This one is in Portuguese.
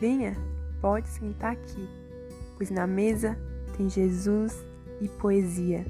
Venha, pode sentar aqui, pois na mesa tem Jesus e poesia.